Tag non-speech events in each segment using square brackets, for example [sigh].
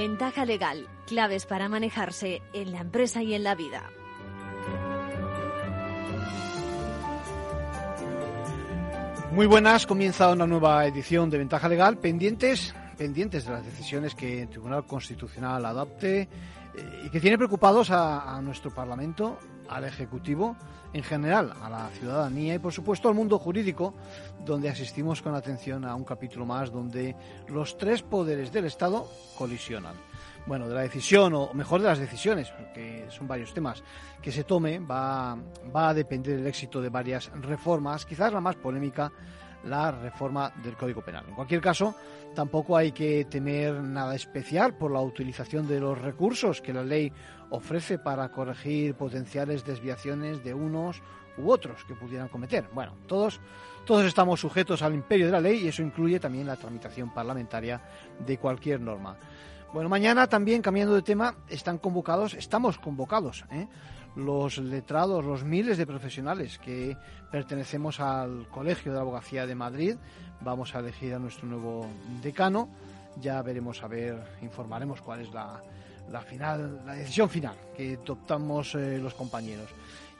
Ventaja legal, claves para manejarse en la empresa y en la vida. Muy buenas, comienza una nueva edición de Ventaja Legal, pendientes, pendientes de las decisiones que el Tribunal Constitucional adopte y que tiene preocupados a, a nuestro Parlamento, al Ejecutivo, en general, a la ciudadanía y, por supuesto, al mundo jurídico, donde asistimos con atención a un capítulo más donde los tres poderes del Estado colisionan. Bueno, de la decisión, o mejor de las decisiones, porque son varios temas, que se tome, va, va a depender del éxito de varias reformas, quizás la más polémica, la reforma del Código Penal. En cualquier caso, tampoco hay que temer nada especial por la utilización de los recursos que la ley ofrece para corregir potenciales desviaciones de unos u otros que pudieran cometer. Bueno, todos, todos estamos sujetos al imperio de la ley y eso incluye también la tramitación parlamentaria de cualquier norma. Bueno, mañana también, cambiando de tema, están convocados, estamos convocados, ¿eh? Los letrados, los miles de profesionales que pertenecemos al Colegio de Abogacía de Madrid. Vamos a elegir a nuestro nuevo decano. Ya veremos, a ver, informaremos cuál es la, la final, la decisión final que adoptamos eh, los compañeros.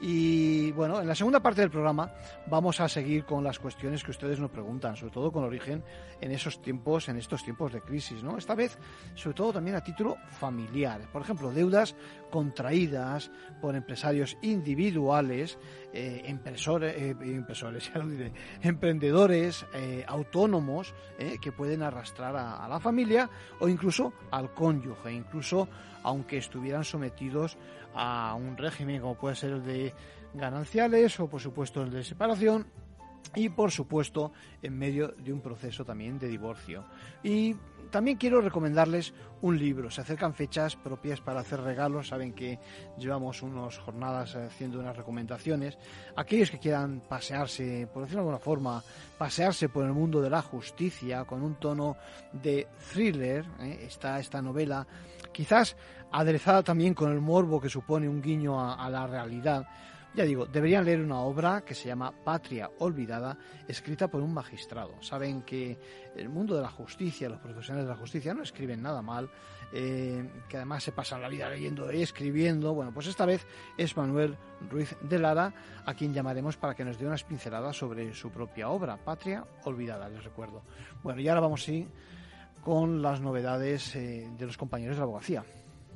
Y bueno, en la segunda parte del programa vamos a seguir con las cuestiones que ustedes nos preguntan, sobre todo con origen en esos tiempos, en estos tiempos de crisis, ¿no? Esta vez, sobre todo también a título familiar. Por ejemplo, deudas contraídas por empresarios individuales, eh, eh, [laughs] emprendedores, eh, autónomos, eh, que pueden arrastrar a, a la familia o incluso al cónyuge, incluso aunque estuvieran sometidos a un régimen como puede ser el de gananciales o por supuesto el de separación y por supuesto en medio de un proceso también de divorcio. Y también quiero recomendarles un libro. Se acercan fechas propias para hacer regalos. Saben que llevamos unas jornadas haciendo unas recomendaciones. Aquellos que quieran pasearse, por decirlo de alguna forma, pasearse por el mundo de la justicia con un tono de thriller, ¿eh? está esta novela, quizás aderezada también con el morbo que supone un guiño a, la realidad ya digo, deberían leer una obra que se llama Patria Olvidada, escrita por un magistrado. Saben que el mundo de la justicia, los profesionales de la justicia no escriben nada mal, eh, que además se pasan la vida leyendo y escribiendo. Bueno, pues esta vez es Manuel Ruiz de Lara, a quien llamaremos para que nos dé unas pinceladas sobre su propia obra, Patria Olvidada, les recuerdo. Bueno, y ahora vamos sí con las novedades eh, de los compañeros de la abogacía.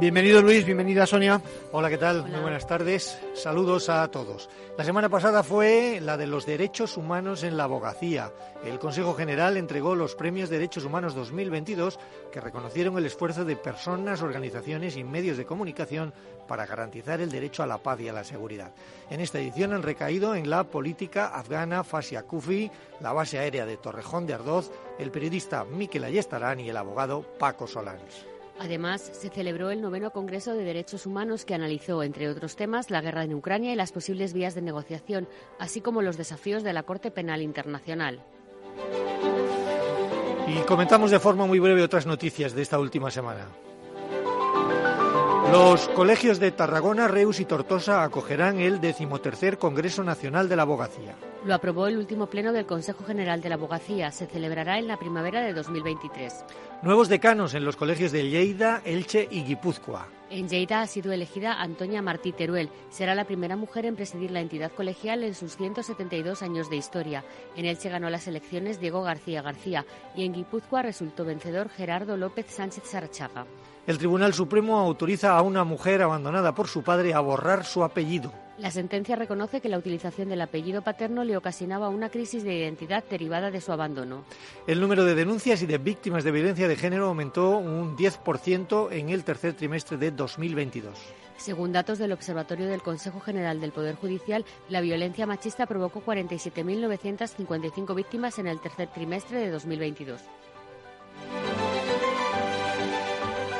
Bienvenido Luis, bienvenida Sonia. Hola, ¿qué tal? Muy buenas tardes. Saludos a todos. La semana pasada fue la de los derechos humanos en la abogacía. El Consejo General entregó los premios Derechos Humanos 2022 que reconocieron el esfuerzo de personas, organizaciones y medios de comunicación para garantizar el derecho a la paz y a la seguridad. En esta edición han recaído en la política afgana Fasia Kufi, la base aérea de Torrejón de Ardoz, el periodista Miquel Ayestarán y el abogado Paco Solans. Además, se celebró el noveno Congreso de Derechos Humanos que analizó, entre otros temas, la guerra en Ucrania y las posibles vías de negociación, así como los desafíos de la Corte Penal Internacional. Y comentamos de forma muy breve otras noticias de esta última semana. Los colegios de Tarragona, Reus y Tortosa acogerán el decimotercer Congreso Nacional de la Abogacía. Lo aprobó el último pleno del Consejo General de la Abogacía. Se celebrará en la primavera de 2023. Nuevos decanos en los colegios de Lleida, Elche y Guipúzcoa. En Lleida ha sido elegida Antonia Martí Teruel. Será la primera mujer en presidir la entidad colegial en sus 172 años de historia. En Elche ganó las elecciones Diego García García y en Guipúzcoa resultó vencedor Gerardo López Sánchez Sarachaga. El Tribunal Supremo autoriza a una mujer abandonada por su padre a borrar su apellido. La sentencia reconoce que la utilización del apellido paterno le ocasionaba una crisis de identidad derivada de su abandono. El número de denuncias y de víctimas de violencia de género aumentó un 10% en el tercer trimestre de 2022. Según datos del Observatorio del Consejo General del Poder Judicial, la violencia machista provocó 47.955 víctimas en el tercer trimestre de 2022.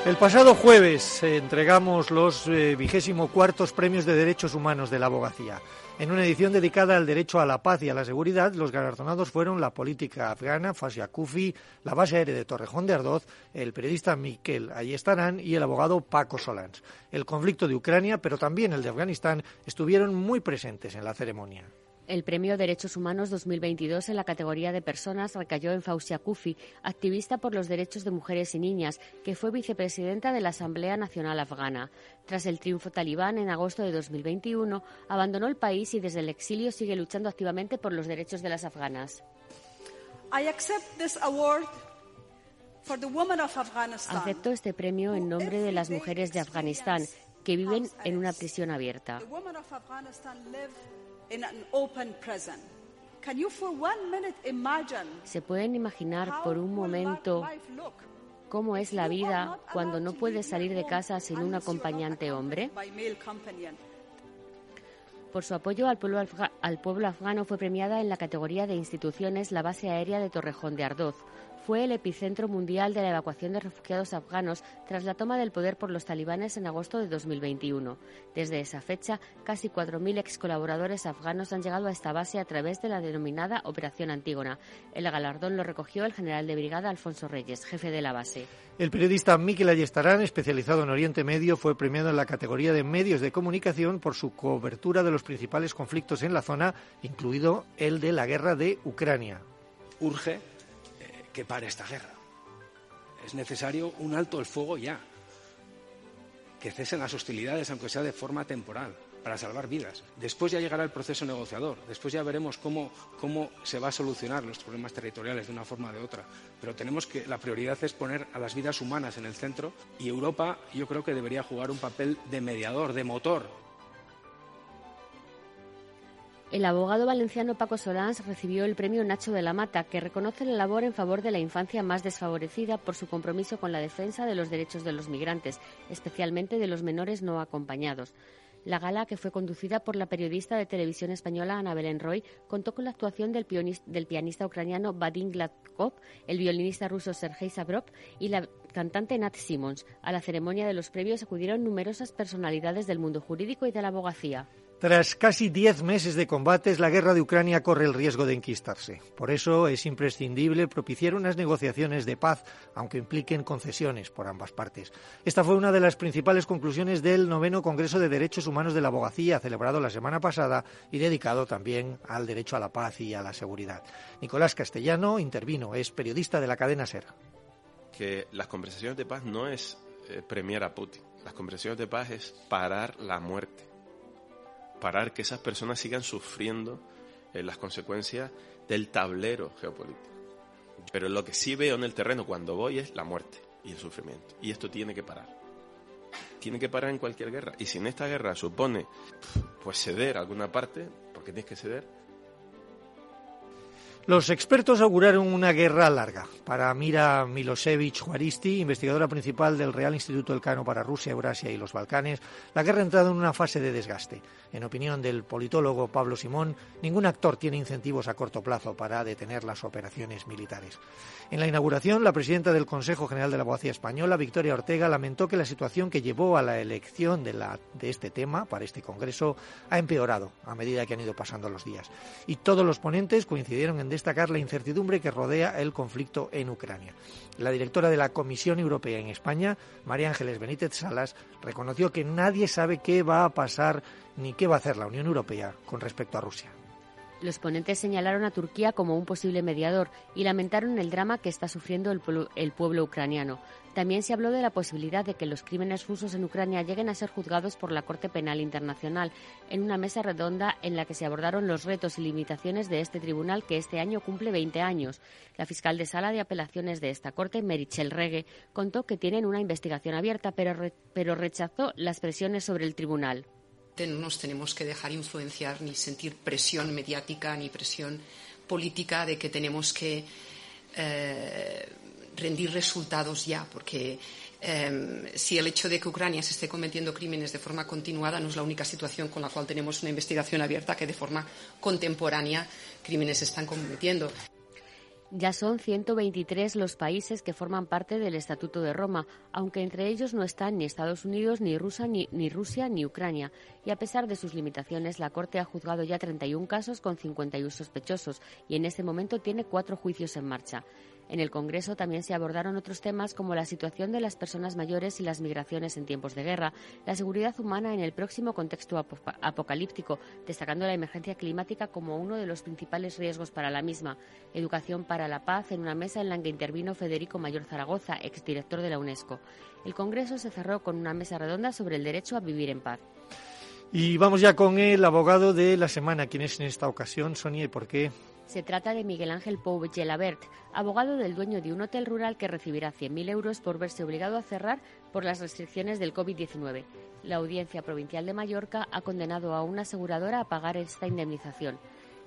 El pasado jueves entregamos los eh, vigésimo cuartos premios de derechos humanos de la abogacía. En una edición dedicada al derecho a la paz y a la seguridad, los galardonados fueron la política afgana Fasia Kufi, la base aérea de Torrejón de Ardoz, el periodista Miquel Ayestarán y el abogado Paco Solans. El conflicto de Ucrania, pero también el de Afganistán, estuvieron muy presentes en la ceremonia. El Premio Derechos Humanos 2022 en la categoría de personas recayó en Fausia Kufi, activista por los derechos de mujeres y niñas, que fue vicepresidenta de la Asamblea Nacional Afgana. Tras el triunfo talibán en agosto de 2021, abandonó el país y desde el exilio sigue luchando activamente por los derechos de las afganas. Acepto este premio en nombre de las mujeres de Afganistán que viven en una prisión abierta. ¿Se pueden imaginar por un momento cómo es la vida cuando no puedes salir de casa sin un acompañante hombre? Por su apoyo al pueblo, al pueblo afgano fue premiada en la categoría de instituciones la base aérea de Torrejón de Ardoz, fue el epicentro mundial de la evacuación de refugiados afganos tras la toma del poder por los talibanes en agosto de 2021. Desde esa fecha, casi 4.000 ex colaboradores afganos han llegado a esta base a través de la denominada Operación Antígona. El galardón lo recogió el general de brigada Alfonso Reyes, jefe de la base. El periodista Miquel Ayestarán, especializado en Oriente Medio, fue premiado en la categoría de medios de comunicación por su cobertura de los principales conflictos en la zona, incluido el de la guerra de Ucrania. Urge que pare esta guerra. Es necesario un alto el fuego ya. Que cesen las hostilidades, aunque sea de forma temporal, para salvar vidas. Después ya llegará el proceso negociador. Después ya veremos cómo, cómo se va a solucionar los problemas territoriales de una forma o de otra. Pero tenemos que, la prioridad es poner a las vidas humanas en el centro y Europa yo creo que debería jugar un papel de mediador, de motor el abogado valenciano Paco Solans recibió el premio Nacho de la Mata, que reconoce la labor en favor de la infancia más desfavorecida por su compromiso con la defensa de los derechos de los migrantes, especialmente de los menores no acompañados. La gala, que fue conducida por la periodista de televisión española Ana Belén Roy, contó con la actuación del, pianista ucraniano Vadim Gladkov, el violinista ruso Sergei Sabrov y la cantante Nat Simons. A la ceremonia de los premios acudieron numerosas personalidades del mundo jurídico y de la abogacía. Tras casi diez meses de combates, la guerra de Ucrania corre el riesgo de enquistarse. Por eso es imprescindible propiciar unas negociaciones de paz, aunque impliquen concesiones por ambas partes. Esta fue una de las principales conclusiones del noveno Congreso de Derechos Humanos de la Abogacía, celebrado la semana pasada y dedicado también al derecho a la paz y a la seguridad. Nicolás Castellano intervino, es periodista de la cadena SER. Que las conversaciones de paz no es eh, premiar a Putin. Las conversaciones de paz es parar la muerte parar que esas personas sigan sufriendo eh, las consecuencias del tablero geopolítico. Pero lo que sí veo en el terreno cuando voy es la muerte y el sufrimiento. Y esto tiene que parar. Tiene que parar en cualquier guerra. Y si en esta guerra supone pues ceder alguna parte, porque tienes que ceder, los expertos auguraron una guerra larga. Para Mira Milosevic Juaristi, investigadora principal del Real Instituto Elcano para Rusia, Eurasia y los Balcanes, la guerra ha entrado en una fase de desgaste. En opinión del politólogo Pablo Simón, ningún actor tiene incentivos a corto plazo para detener las operaciones militares. En la inauguración, la presidenta del Consejo General de la Abogacía Española, Victoria Ortega, lamentó que la situación que llevó a la elección de, de este tema para este Congreso ha empeorado a medida que han ido pasando los días. Y todos los ponentes coincidieron en destacar la incertidumbre que rodea el conflicto en Ucrania. La directora de la Comisión Europea en España, María Ángeles Benítez Salas, reconoció que nadie sabe qué va a pasar ni qué va a hacer la Unión Europea con respecto a Rusia. Los ponentes señalaron a Turquía como un posible mediador y lamentaron el drama que está sufriendo el pueblo, ucraniano. También se habló de la posibilidad de que los crímenes rusos en Ucrania lleguen a ser juzgados por la Corte Penal Internacional en una mesa redonda en la que se abordaron los retos y limitaciones de este tribunal que este año cumple 20 años. La fiscal de sala de apelaciones de esta Corte, Merichel Regue, contó que tienen una investigación abierta, pero rechazó las presiones sobre el tribunal no nos tenemos que dejar influenciar ni sentir presión mediática ni presión política de que tenemos que eh, rendir resultados ya, porque eh, si el hecho de que Ucrania se esté cometiendo crímenes de forma continuada no es la única situación con la cual tenemos una investigación abierta que de forma contemporánea crímenes se están cometiendo. Ya son 123 los países que forman parte del Estatuto de Roma, aunque entre ellos no están ni Estados Unidos, ni, Rusia, ni, ni, Rusia, ni Ucrania. Y a pesar de sus limitaciones, la Corte ha juzgado ya 31 casos con 51 sospechosos y en este momento tiene cuatro juicios en marcha. En el Congreso también se abordaron otros temas como la situación de las personas mayores y las migraciones en tiempos de guerra, la seguridad humana en el próximo contexto apocalíptico, destacando la emergencia climática como uno de los principales riesgos para la misma, educación para la paz en una mesa en la que intervino Federico Mayor Zaragoza, exdirector de la UNESCO. El Congreso se cerró con una mesa redonda sobre el derecho a vivir en paz. Y vamos ya con el abogado de la semana. ¿Quién es en esta ocasión, Sonia, por qué? Se trata de Miguel Ángel Pou Gelabert, abogado del dueño de un hotel rural que recibirá 100.000 euros por verse obligado a cerrar por las restricciones del COVID-19. La Audiencia Provincial de Mallorca ha condenado a una aseguradora a pagar esta indemnización.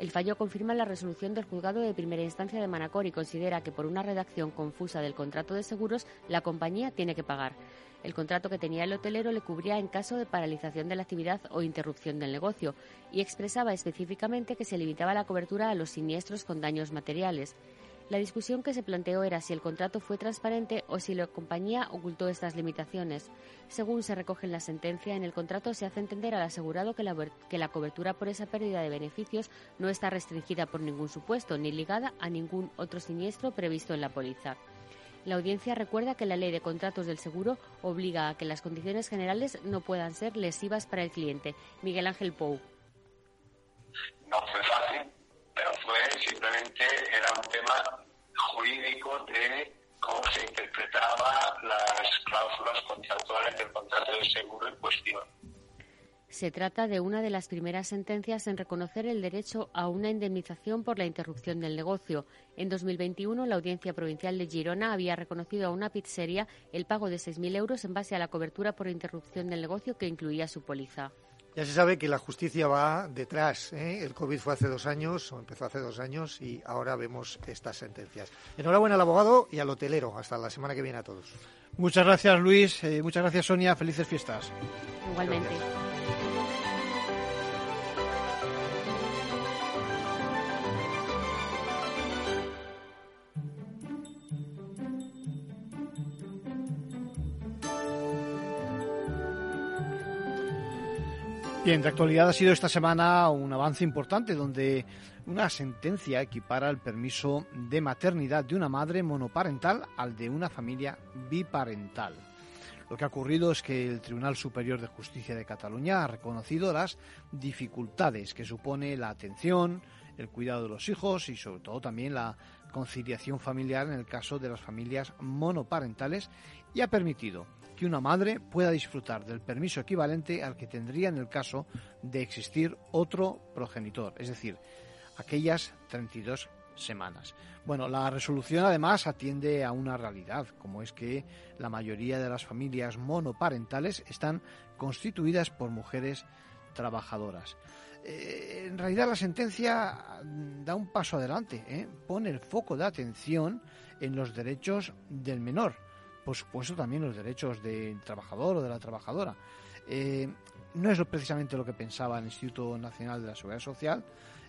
El fallo confirma la resolución del juzgado de primera instancia de Manacor y considera que por una redacción confusa del contrato de seguros la compañía tiene que pagar. El contrato que tenía el hotelero le cubría en caso de paralización de la actividad o interrupción del negocio y expresaba específicamente que se limitaba la cobertura a los siniestros con daños materiales. La discusión que se planteó era si el contrato fue transparente o si la compañía ocultó estas limitaciones. Según se recoge en la sentencia, en el contrato se hace entender al asegurado que la, que la cobertura por esa pérdida de beneficios no está restringida por ningún supuesto ni ligada a ningún otro siniestro previsto en la póliza. La audiencia recuerda que la ley de contratos del seguro obliga a que las condiciones generales no puedan ser lesivas para el cliente. Miguel Ángel Pou. No fue fácil, pero fue simplemente de cómo se las cláusulas contractuales del contrato seguro en cuestión. Se trata de una de las primeras sentencias en reconocer el derecho a una indemnización por la interrupción del negocio. En 2021, la Audiencia Provincial de Girona había reconocido a una pizzería el pago de 6.000 euros en base a la cobertura por interrupción del negocio que incluía su póliza. Ya se sabe que la justicia va detrás. ¿eh? El COVID fue hace dos años, o empezó hace dos años, y ahora vemos estas sentencias. Enhorabuena al abogado y al hotelero. Hasta la semana que viene a todos. Muchas gracias, Luis. Eh, muchas gracias, Sonia. Felices fiestas. Igualmente. Bien, de actualidad ha sido esta semana un avance importante donde una sentencia equipara el permiso de maternidad de una madre monoparental al de una familia biparental. Lo que ha ocurrido es que el Tribunal Superior de Justicia de Cataluña ha reconocido las dificultades que supone la atención, el cuidado de los hijos y sobre todo también la conciliación familiar en el caso de las familias monoparentales y ha permitido que una madre pueda disfrutar del permiso equivalente al que tendría en el caso de existir otro progenitor, es decir, aquellas 32 semanas. Bueno, la resolución además atiende a una realidad, como es que la mayoría de las familias monoparentales están constituidas por mujeres trabajadoras. Eh, en realidad la sentencia da un paso adelante, ¿eh? pone el foco de atención en los derechos del menor por supuesto también los derechos del trabajador o de la trabajadora. Eh, no es precisamente lo que pensaba el Instituto Nacional de la Seguridad Social.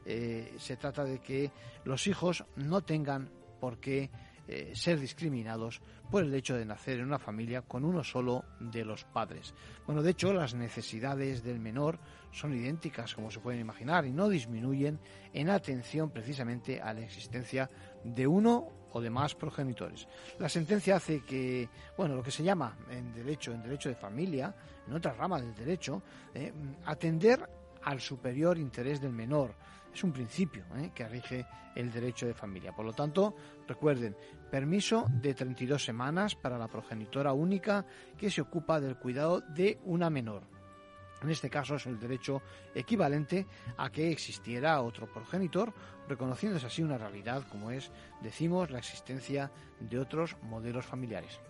Eh, se trata de que los hijos no tengan por qué eh, ser discriminados por el hecho de nacer en una familia con uno solo de los padres. Bueno, de hecho, las necesidades del menor son idénticas, como se pueden imaginar, y no disminuyen en atención precisamente a la existencia de uno o de más progenitores. La sentencia hace que, bueno, lo que se llama en derecho, en derecho de familia, en otra rama del derecho, eh, atender al superior interés del menor. Es un principio eh, que rige el derecho de familia. Por lo tanto, recuerden, permiso de 32 semanas para la progenitora única que se ocupa del cuidado de una menor. En este caso es el derecho equivalente a que existiera otro progenitor, reconociéndose así una realidad como es, decimos, la existencia de otros modelos familiares.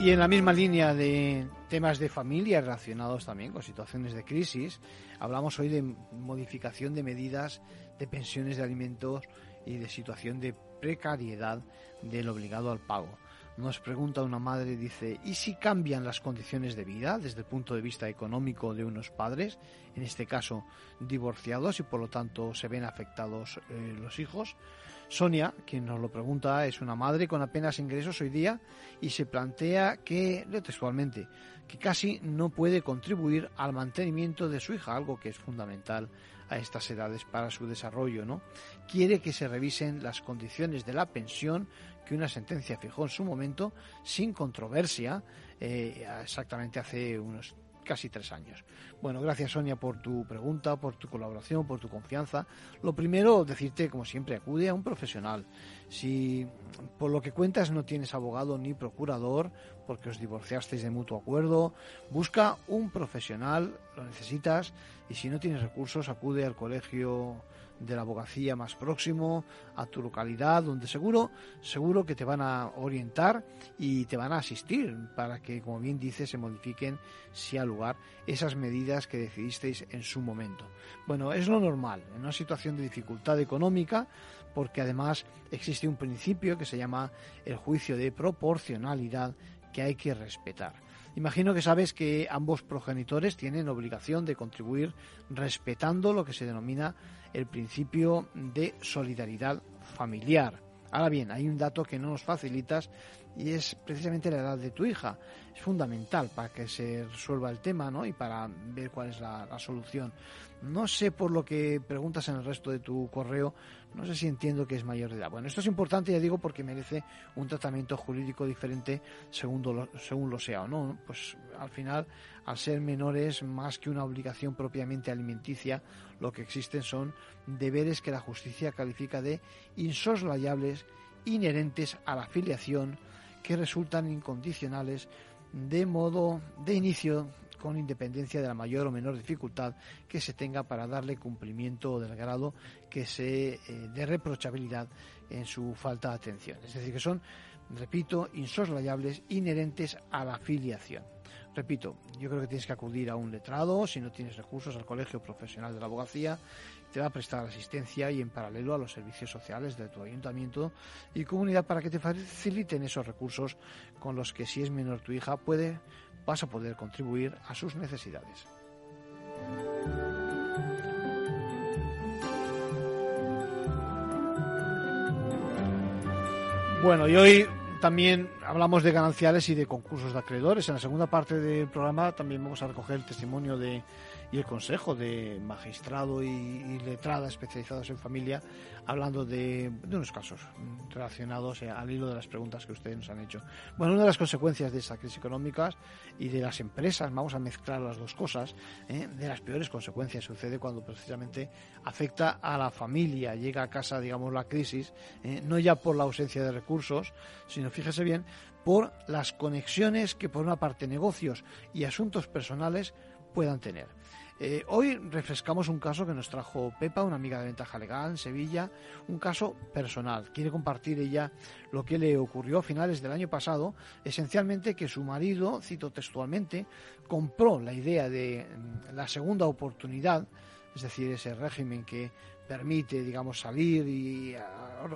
Y en la misma línea de temas de familia relacionados también con situaciones de crisis, hablamos hoy de modificación de medidas de pensiones de alimentos y de situación de precariedad del obligado al pago. Nos pregunta una madre, dice, ¿y si cambian las condiciones de vida desde el punto de vista económico de unos padres, en este caso divorciados y por lo tanto se ven afectados eh, los hijos? Sonia, quien nos lo pregunta, es una madre con apenas ingresos hoy día y se plantea que, textualmente, que casi no puede contribuir al mantenimiento de su hija, algo que es fundamental a estas edades para su desarrollo, ¿no? Quiere que se revisen las condiciones de la pensión que una sentencia fijó en su momento sin controversia, eh, exactamente hace unos casi tres años. Bueno, gracias Sonia por tu pregunta, por tu colaboración, por tu confianza. Lo primero, decirte, como siempre, acude a un profesional. Si por lo que cuentas no tienes abogado ni procurador, porque os divorciasteis de mutuo acuerdo, busca un profesional, lo necesitas, y si no tienes recursos, acude al colegio de la abogacía más próximo, a tu localidad, donde seguro, seguro que te van a orientar y te van a asistir para que, como bien dices, se modifiquen, si al lugar, esas medidas que decidisteis en su momento. Bueno, es lo normal, en una situación de dificultad económica, porque además existe un principio que se llama el juicio de proporcionalidad que hay que respetar. Imagino que sabes que ambos progenitores tienen obligación de contribuir respetando lo que se denomina el principio de solidaridad familiar. Ahora bien, hay un dato que no nos facilitas y es precisamente la edad de tu hija. Es fundamental para que se resuelva el tema ¿no? y para ver cuál es la, la solución. No sé por lo que preguntas en el resto de tu correo, no sé si entiendo que es mayor de edad. Bueno, esto es importante, ya digo, porque merece un tratamiento jurídico diferente según lo, según lo sea o no. Pues al final, al ser menores, más que una obligación propiamente alimenticia, lo que existen son deberes que la justicia califica de insoslayables, inherentes a la filiación, que resultan incondicionales de modo de inicio con independencia de la mayor o menor dificultad que se tenga para darle cumplimiento del grado que se eh, de reprochabilidad en su falta de atención. Es decir, que son, repito, insoslayables, inherentes a la filiación. Repito, yo creo que tienes que acudir a un letrado, si no tienes recursos, al Colegio Profesional de la Abogacía, te va a prestar asistencia y en paralelo a los servicios sociales de tu ayuntamiento y comunidad para que te faciliten esos recursos con los que si es menor tu hija puede vas a poder contribuir a sus necesidades. Bueno, y hoy también hablamos de gananciales y de concursos de acreedores. En la segunda parte del programa también vamos a recoger el testimonio de y el Consejo de Magistrado y, Letrada especializados en familia, hablando de, unos casos relacionados eh, al hilo de las preguntas que ustedes nos han hecho. Bueno, una de las consecuencias de esta crisis económica y de las empresas, vamos a mezclar las dos cosas, eh, de las peores consecuencias sucede cuando precisamente afecta a la familia, llega a casa, digamos, la crisis, eh, no ya por la ausencia de recursos, sino, fíjese bien, por las conexiones que por una parte negocios y asuntos personales puedan tener. Eh, hoy refrescamos un caso que nos trajo Pepa, una amiga de Ventaja Legal en Sevilla, un caso personal. Quiere compartir ella lo que le ocurrió a finales del año pasado, esencialmente que su marido, cito textualmente, compró la idea de mm, la segunda oportunidad, es decir, ese régimen que permite, digamos, salir y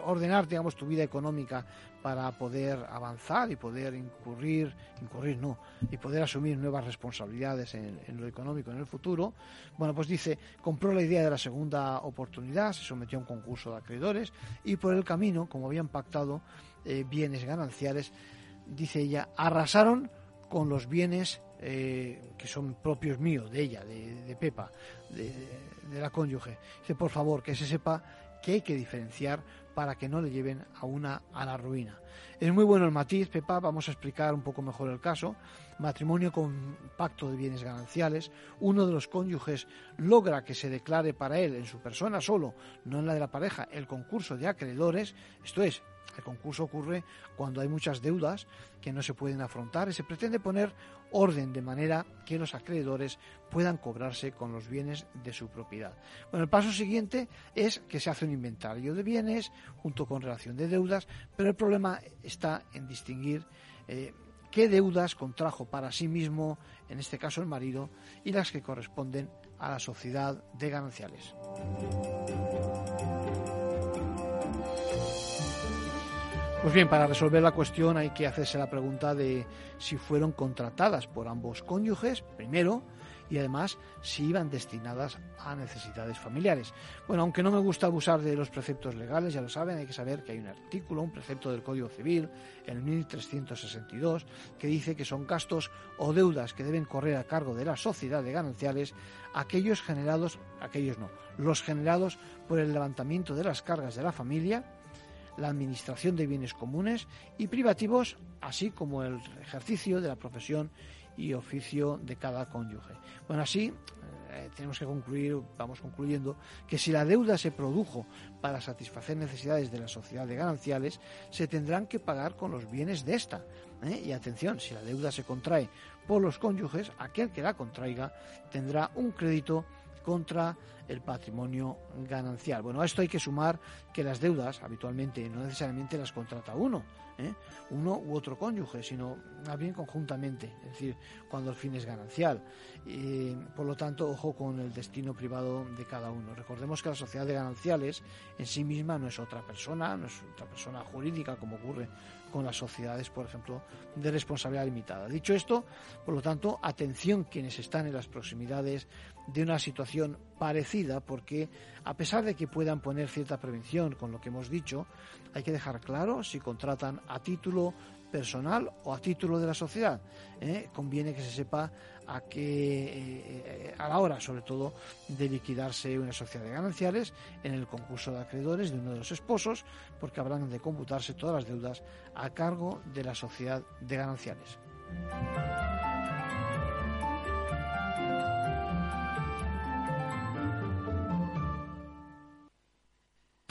ordenar, digamos, tu vida económica para poder avanzar y poder incurrir, incurrir no, y poder asumir nuevas responsabilidades en, lo económico en el futuro. Bueno, pues dice, compró la idea de la segunda oportunidad, se sometió a un concurso de acreedores y por el camino, como habían pactado eh, bienes gananciales, dice ella, arrasaron con los bienes eh, que son propios míos, de ella, de, Pepa, de, de la cónyuge. Dice, por favor, que se sepa que hay que diferenciar para que no le lleven a una a la ruina. Es muy bueno el matiz, Pepa, vamos a explicar un poco mejor el caso. Matrimonio con pacto de bienes gananciales, uno de los cónyuges logra que se declare para él en su persona solo, no en la de la pareja, el concurso de acreedores, esto es, el concurso ocurre cuando hay muchas deudas que no se pueden afrontar y se pretende poner orden de manera que los acreedores puedan cobrarse con los bienes de su propiedad. Bueno, el paso siguiente es que se hace un inventario de bienes junto con relación de deudas, pero el problema está en distinguir eh, qué deudas contrajo para sí mismo, en este caso el marido, y las que corresponden a la sociedad de gananciales. Pues bien, para resolver la cuestión hay que hacerse la pregunta de si fueron contratadas por ambos cónyuges, primero, y además si iban destinadas a necesidades familiares. Bueno, aunque no me gusta abusar de los preceptos legales, ya lo saben, hay que saber que hay un artículo, un precepto del Código Civil, el 1362, que dice que son gastos o deudas que deben correr a cargo de la sociedad de gananciales aquellos generados, aquellos no, los generados por el levantamiento de las cargas de la familia, la administración de bienes comunes y privativos, así como el ejercicio de la profesión y oficio de cada cónyuge. Bueno, así eh, tenemos que concluir, vamos concluyendo, que si la deuda se produjo para satisfacer necesidades de la sociedad de gananciales, se tendrán que pagar con los bienes de esta. ¿eh? Y atención, si la deuda se contrae por los cónyuges, aquel que la contraiga tendrá un crédito contra el patrimonio ganancial. Bueno, a esto hay que sumar que las deudas habitualmente no necesariamente las contrata uno, ¿eh? uno u otro cónyuge, sino más bien conjuntamente, es decir, cuando el fin es ganancial. Por lo tanto, ojo con el destino privado de cada uno. Recordemos que la sociedad de gananciales en sí misma no es otra persona, no es otra persona jurídica como ocurre con las sociedades, por ejemplo, de responsabilidad limitada. Dicho esto, por lo tanto, atención quienes están en las proximidades de una situación parecida, porque a pesar de que puedan poner cierta prevención con lo que hemos dicho, hay que dejar claro si contratan a título personal o a título de la sociedad. ¿eh? Conviene que se sepa a que eh, a la hora, sobre todo, de liquidarse una sociedad de gananciales en el concurso de acreedores de uno de los esposos, porque habrán de computarse todas las deudas a cargo de la sociedad de gananciales.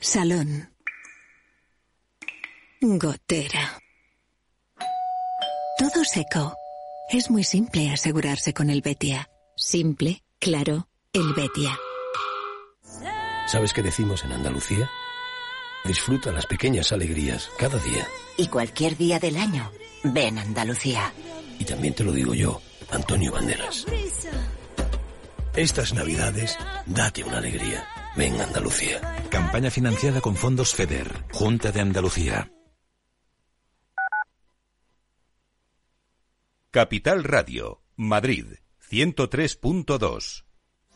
Salón. Gotera. Todo seco. Es muy simple asegurarse con el Betia. Simple, claro, el Betia. ¿Sabes qué decimos en Andalucía? Disfruta las pequeñas alegrías cada día. Y cualquier día del año, ven Andalucía. Y también te lo digo yo, Antonio Banderas. Estas navidades, date una alegría. Ven Andalucía. Campaña financiada con fondos FEDER, Junta de Andalucía. Capital Radio, Madrid, 103.2.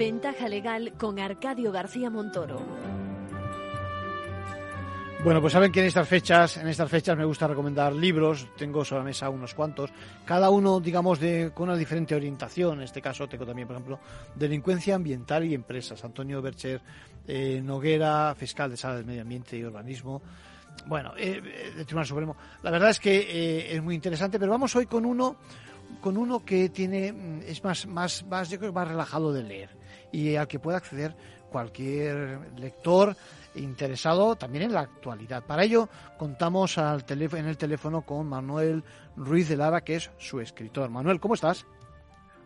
Ventaja legal con Arcadio García Montoro. Bueno, pues saben que en estas fechas, en estas fechas me gusta recomendar libros, tengo sobre la mesa unos cuantos, cada uno, digamos, de, con una diferente orientación. En este caso tengo también, por ejemplo, Delincuencia Ambiental y Empresas, Antonio Bercher eh, Noguera, fiscal de Sala del Medio Ambiente y Urbanismo. Bueno, eh, eh, Tribunal Supremo. La verdad es que es muy interesante, pero vamos hoy con uno, con uno que tiene, mm, es más, más, más, yo creo más relajado de leer y al que puede acceder cualquier lector interesado también en la actualidad. Para ello contamos al en el teléfono con Manuel Ruiz de Lara, que es su escritor. Manuel, ¿cómo estás?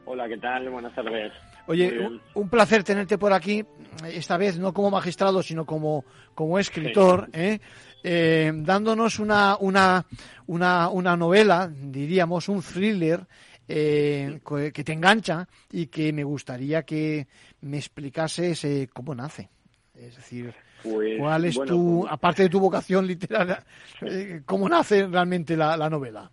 Hola, ¿qué tal? Buenas tardes. Oye, un, placer tenerte por aquí, esta vez no como magistrado, sino como, como escritor, ¿eh? Eh, dándonos una, una, una, una novela, diríamos, un thriller eh, que te engancha y que me gustaría que me explicases cómo nace. Es decir, pues, ¿Cuál es tu, pues, aparte de tu vocación literaria, eh, cómo nace realmente la, novela?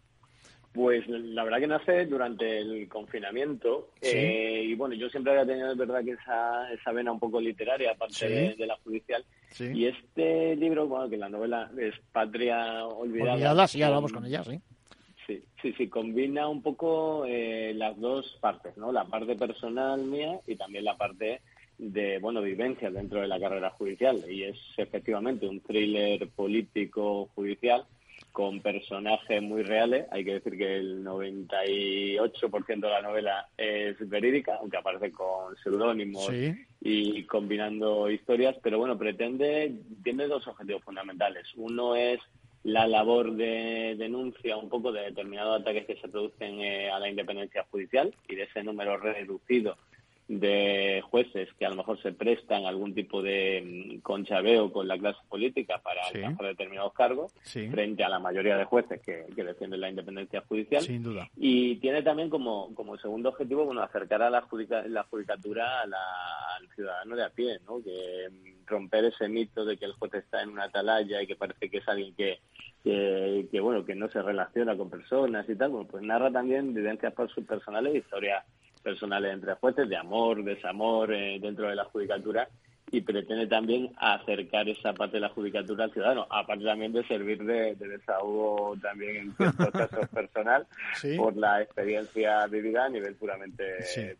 Pues la verdad que nace durante el confinamiento eh, y bueno, yo siempre había tenido, es verdad, que esa, esa vena un poco literaria, aparte de, la judicial. Y este libro, bueno, que la novela es Patria Olvidada. Olvidada, sí, ahora vamos con ella, sí. Sí, sí, sí, combina un poco eh, las dos partes, ¿no? La parte personal mía y también la parte de bueno vivencias dentro de la carrera judicial y es efectivamente un thriller político judicial con personajes muy reales. Hay que decir que el 98% de la novela es verídica, aunque aparece con seudónimos y combinando historias, pero bueno, pretende, tiene dos objetivos fundamentales. Uno es la labor de denuncia un poco de determinados ataques que se producen eh, a la independencia judicial y de ese número reducido de jueces que a lo mejor se prestan algún tipo de mm, conchabeo con la clase política para alcanzar determinados cargos frente a la mayoría de jueces que, defienden la independencia judicial. Sin duda. Y tiene también como, como segundo objetivo bueno acercar a la, la judicatura al ciudadano de a pie, ¿no? que mm, romper ese mito de que el juez está en una atalaya y que parece que es alguien que, que, bueno que no se relaciona con personas y tal, bueno, pues narra también vivencias personales historias personales entre jueces, de amor, desamor eh, dentro de la judicatura y pretende también acercar esa parte de la judicatura al ciudadano, aparte también de servir de, desahogo también en ciertos [laughs] casos personal por la experiencia vivida a nivel puramente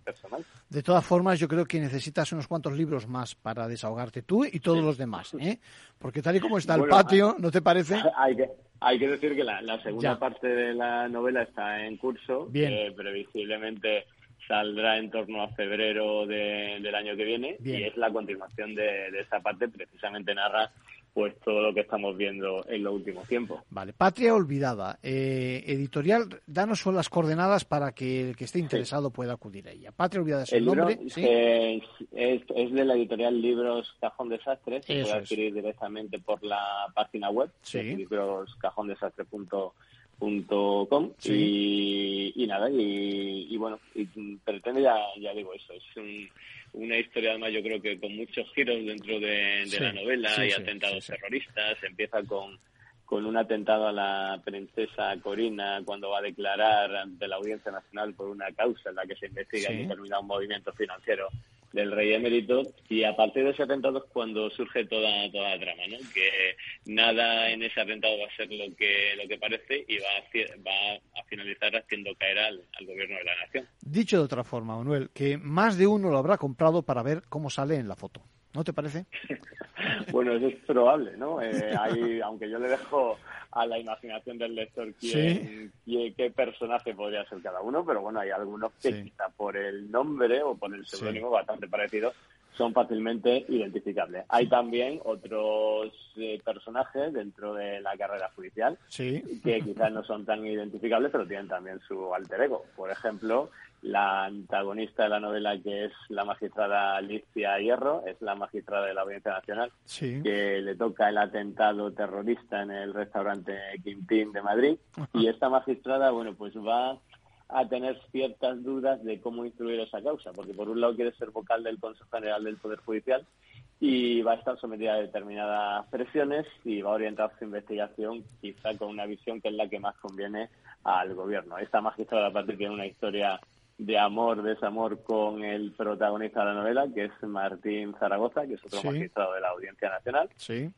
personal. De todas formas, yo creo que necesitas unos cuantos libros más para desahogarte tú y todos los demás, ¿eh? porque tal y como está el patio, ¿no te parece? [laughs] Hay que, hay que decir que la, segunda parte de la novela está en curso, Bien. Eh, previsiblemente saldrá en torno a febrero del año que viene y es la continuación de, esa parte, precisamente narra pues todo lo que estamos viendo en los últimos tiempos. Vale, Patria Olvidada, eh, editorial, danos las coordenadas para que el que esté interesado pueda acudir a ella. Patria Olvidada es el, nombre. Es, es, de la editorial Libros Cajón Desastres, se puede adquirir directamente por la página web, sí. libroscajondesastre.com Com, y, nada y, bueno y pretende ya ya digo eso es una historia además yo creo que con muchos giros dentro de, la novela y atentados terroristas empieza con con un atentado a la princesa Corina cuando va a declarar ante la Audiencia Nacional por una causa en la que se investiga un determinado movimiento financiero del rey emérito y a partir de ese atentado es cuando surge toda toda la trama no que nada en ese atentado va a ser lo que lo que parece y va a, va a finalizar haciendo caer al, gobierno de la nación. Dicho de otra forma Manuel que más de uno lo habrá comprado para ver cómo sale en la foto. ¿no te parece? [laughs] bueno eso es probable no eh, aunque yo le dejo a la imaginación del lector quién, qué personaje podría ser cada uno, pero bueno, hay algunos que quizá por el nombre o por el seudónimo bastante parecidos son fácilmente identificables. Hay también otros eh, personajes dentro de la carrera judicial que quizás no son tan identificables, pero tienen también su alter ego. Por ejemplo, la antagonista de la novela, que es la magistrada Alicia Hierro, es la magistrada de la Audiencia Nacional, que le toca el atentado terrorista en el restaurante Quintín de Madrid. Y esta magistrada, bueno, pues va a tener ciertas dudas de cómo instruir esa causa, porque por un lado quiere ser vocal del Consejo General del Poder Judicial y va a estar sometida a determinadas presiones y va a orientar su investigación quizá con una visión que es la que más conviene al gobierno. Esta magistrada aparte tiene una historia de amor, desamor con el protagonista de la novela, que es Martín Zaragoza, que es otro magistrado de la Audiencia Nacional,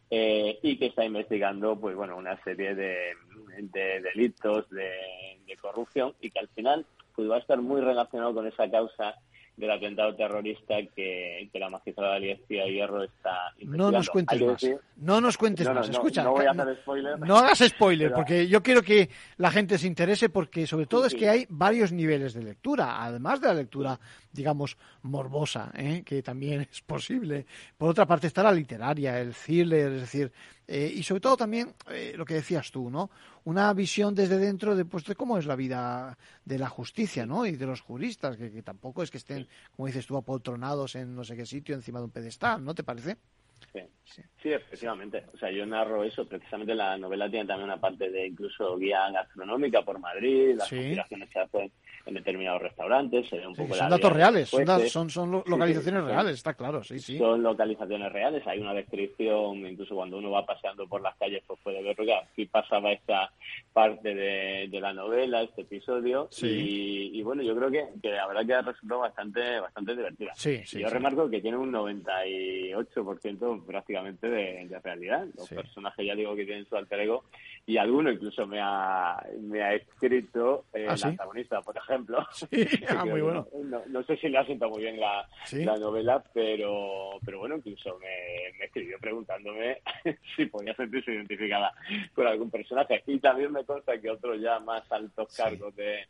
eh, y que está investigando, pues bueno, una serie de, delitos de, corrupción y que al final pues va a estar muy relacionado con esa causa del atentado terrorista que, la magistrada Alicia Hierro está No nos cuentes más. no nos cuentes más. Escucha, no, voy a hacer spoiler. No hagas spoiler, porque yo quiero que la gente se interese, porque sobre todo es que hay varios niveles de lectura, además de la lectura, digamos, morbosa, ¿eh? que también es posible. Por otra parte está la literaria, el thriller, es decir, eh, y sobre todo también eh, lo que decías tú, ¿no? Una visión desde dentro de, pues, de cómo es la vida de la justicia, ¿no? Y de los juristas, que, que tampoco es que estén, como dices tú, apoltronados en no sé qué sitio encima de un pedestal, ¿no te parece? Sí, sí, efectivamente. O sea, yo narro eso. Precisamente la novela tiene también una parte de incluso guía gastronómica por Madrid, las sí. que se hacen en determinados restaurantes. Se un poco son datos reales, son, son, localizaciones reales, está claro, sí, sí. Son localizaciones reales. Hay una descripción, incluso cuando uno va paseando por las calles, pues puede ver que aquí pasaba esta parte de, de la novela, este episodio. Y, y, bueno, yo creo que, que la verdad que ha resultado bastante, bastante divertida. Sí, sí, yo remarco que tiene un 98% prácticamente de, realidad. Los personajes ya digo que tienen su alter ego y alguno incluso me ha, me ha escrito eh, ¿Ah, el antagonista, por ejemplo. [laughs] Ah, [laughs] muy bueno. No, sé si le ha sentado muy bien la, la novela, pero, pero bueno, incluso me, me escribió preguntándome [laughs] si podía sentirse identificada con algún personaje. Y también me consta que otros ya más altos cargos de,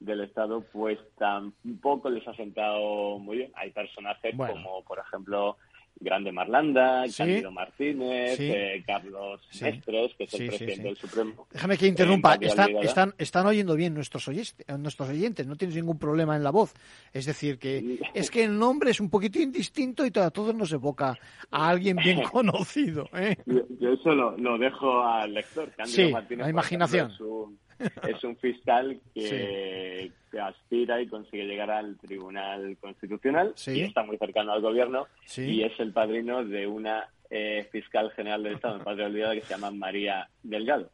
del Estado, pues tampoco les ha sentado muy bien. Hay personajes como, por ejemplo, Grande Marlanda, Camilo Martínez, eh, Carlos Mestres, que es el presidente del Supremo. Déjame que interrumpa, están, están, están oyendo bien nuestros oyentes, nuestros oyentes, no tienes ningún problema en la voz. Es decir, que [laughs] es que el nombre es un poquito indistinto y a todos nos evoca a alguien bien [laughs] conocido. ¿eh? Yo, eso lo, dejo al lector. sí, la imaginación es un [laughs] fiscal que, aspira y consigue llegar al Tribunal Constitucional y está muy cercano al gobierno y es el padrino de una eh, fiscal general del Estado, en Patria Olvidada, que se llama María Delgado.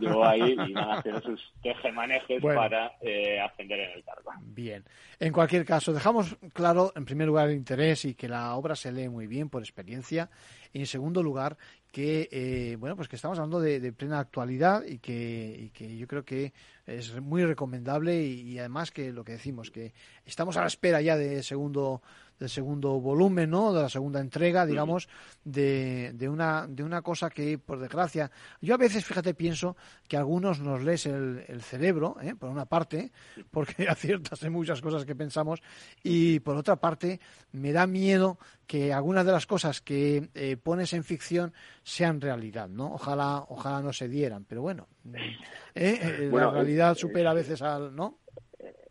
Yo ahí iban a hacer sus tejemanejes para eh, ascender en el cargo. Bien. En cualquier caso, dejamos claro, en primer lugar, el interés y que la obra se lee muy bien por experiencia. Y en segundo lugar, que eh, bueno pues que estamos hablando de, plena actualidad y que, yo creo que es muy recomendable y, además que lo que decimos que estamos a la espera ya de segundo del segundo volumen, ¿no? De la segunda entrega, digamos, de, de, una, de una cosa que, por desgracia, yo a veces, fíjate, pienso que a algunos nos lees el, el cerebro, ¿eh? por una parte, [laughs] porque [laughs] aciertas en muchas cosas que pensamos, y por otra parte, me da miedo que algunas de las cosas que eh, pones en ficción sean realidad, ¿no? Ojalá, ojalá no se dieran, pero bueno, [laughs] ¿eh? la realidad supera a veces al, ¿no?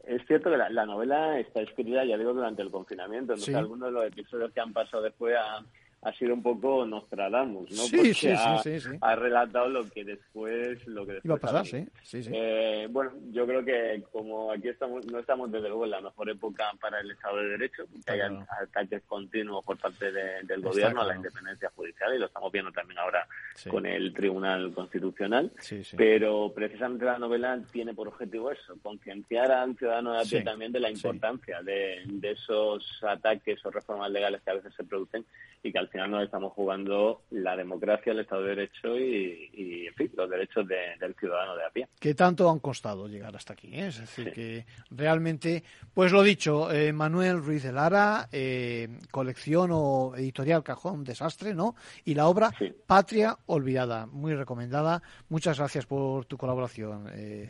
Es cierto que la, novela está escrita, ya digo, durante el confinamiento. Entonces, algunos de los episodios que han pasado después a, ha sido un poco Nostradamus, ¿no? Sí, sí, ha, sí, sí, ha, relatado lo que después, lo que después iba a pasar, sí, sí, eh, bueno, yo creo que como aquí estamos, no estamos desde luego en la mejor época para el Estado de Derecho, que hay ataques continuos por parte del gobierno a la independencia judicial y lo estamos viendo también ahora con el Tribunal Constitucional. Pero precisamente la novela tiene por objetivo eso, concienciar al ciudadano de a pie también de la importancia de, de esos ataques o reformas legales que a veces se producen y que al final nos estamos jugando la democracia, el Estado de Derecho y, en fin, los derechos del ciudadano de a pie. Que tanto han costado llegar hasta aquí, ¿eh? es decir, que realmente, pues lo dicho, eh, Manuel Ruiz de Lara, eh, colección o editorial Cajón Desastre, ¿no? Y la obra Patria Olvidada, muy recomendada. Muchas gracias por tu colaboración,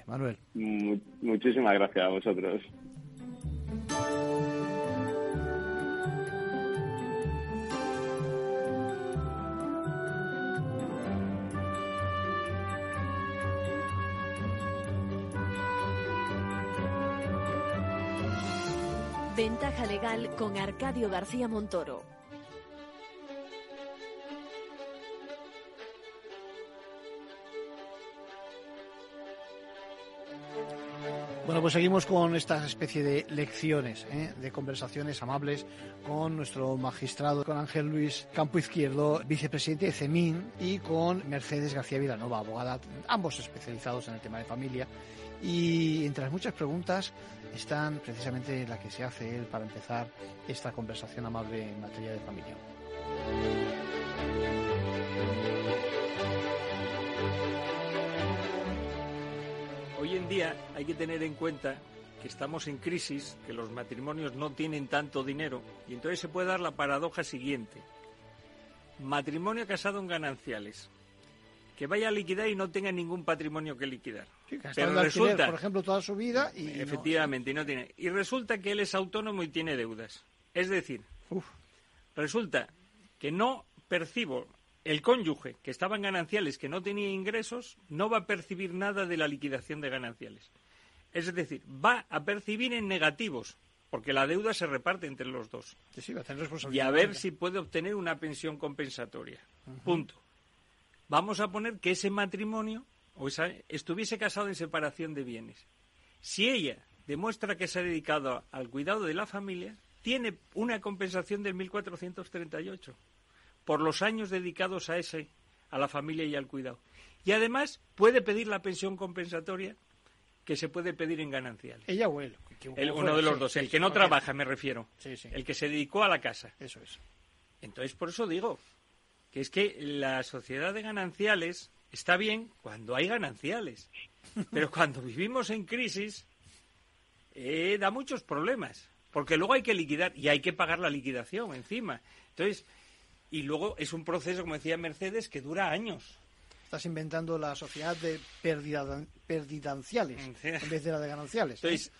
Manuel. muchísimas gracias a vosotros. Ventaja legal con Arcadio García Montoro. Bueno, pues seguimos con esta especie de lecciones, ¿eh? de conversaciones amables con nuestro magistrado, con Ángel Luis Campo Izquierdo, vicepresidente de CEMIN, y con Mercedes García Vilanova, abogada, ambos especializados en el tema de familia. Y entre las muchas preguntas están precisamente la que se hace él para empezar esta conversación amable en materia de familia. Hoy en día hay que tener en cuenta que estamos en crisis, que los matrimonios no tienen tanto dinero y entonces se puede dar la paradoja siguiente. Matrimonio casado en gananciales, que vaya a liquidar y no tenga ningún patrimonio que liquidar. Pero resulta, por ejemplo, toda su vida y efectivamente, no, tiene. Y resulta que él es autónomo y tiene deudas. Es decir, resulta que no percibo el cónyuge que estaba en gananciales, que no tenía ingresos, no va a percibir nada de la liquidación de gananciales. Es decir, va a percibir en negativos, porque la deuda se reparte entre los dos. y a ver si puede obtener una pensión compensatoria. Punto. Vamos a poner que ese matrimonio o estuviese casado en separación de bienes. Si ella demuestra que se ha dedicado al cuidado de la familia, tiene una compensación del 1438 por los años dedicados a ese, a la familia y al cuidado. Y además puede pedir la pensión compensatoria que se puede pedir en gananciales. Ella o él. uno de los dos, el que no trabaja, me refiero. El que se dedicó a la casa. Eso es. Entonces, por eso digo que es que la sociedad de gananciales está bien cuando hay gananciales. Pero cuando vivimos en crisis, eh, da muchos problemas. Porque luego hay que liquidar y hay que pagar la liquidación encima. Entonces, y luego es un proceso, como decía Mercedes, que dura años. Estás inventando la sociedad de perdidanciales en vez de la de gananciales. ¿eh? Entonces,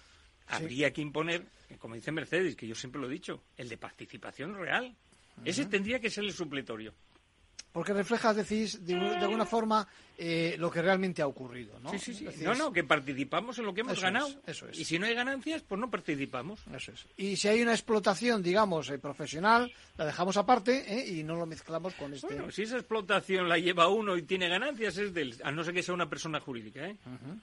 habría que imponer, como dice Mercedes, que yo siempre lo he dicho, el de participación real. Ese tendría que ser el supletorio. Porque refleja, decís, de, alguna forma eh, lo que realmente ha ocurrido, ¿no? Sí, sí, sí. no, no, que participamos en lo que hemos ganado. eso es. Y si no hay ganancias, pues no participamos. Eso es. Y si hay una explotación, digamos, eh, profesional, la dejamos aparte ¿eh? y no lo mezclamos con este... Bueno, si esa explotación la lleva uno y tiene ganancias, es del... A no ser que sea una persona jurídica, ¿eh?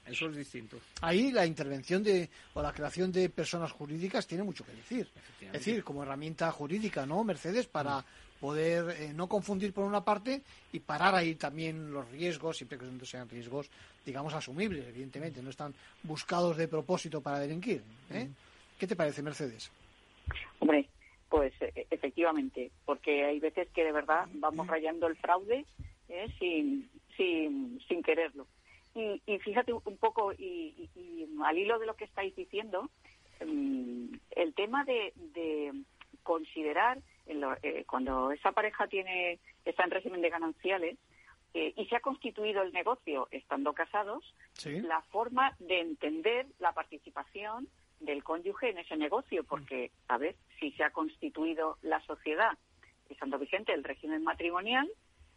Eso es distinto. Ahí la intervención de... o la creación de personas jurídicas tiene mucho que decir. Es decir, como herramienta jurídica, ¿no, Mercedes? Para... Mm poder eh, no confundir por una parte y parar ahí también los riesgos, siempre que sean riesgos, digamos, asumibles, evidentemente, no están buscados de propósito para delinquir. ¿eh? ¿Qué te parece, Mercedes? Hombre, pues e, efectivamente, porque hay veces que de verdad vamos rayando el fraude ¿eh? sin, sin, sin quererlo. Y, y fíjate un poco, y, al hilo de lo que estáis diciendo, mm, el tema de, de considerar cuando esa pareja tiene está en régimen de gananciales eh, y se ha constituido el negocio estando casados, la forma de entender la participación del cónyuge en ese negocio, porque, a ver, si se ha constituido la sociedad estando vigente el régimen matrimonial,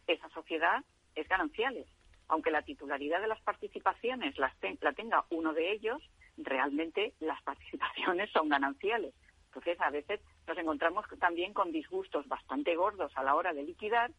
esa sociedad es gananciales. Aunque la titularidad de las participaciones las la tenga uno de ellos, realmente las [laughs] participaciones son gananciales. Entonces, a veces nos encontramos también con disgustos bastante gordos a la hora de liquidar,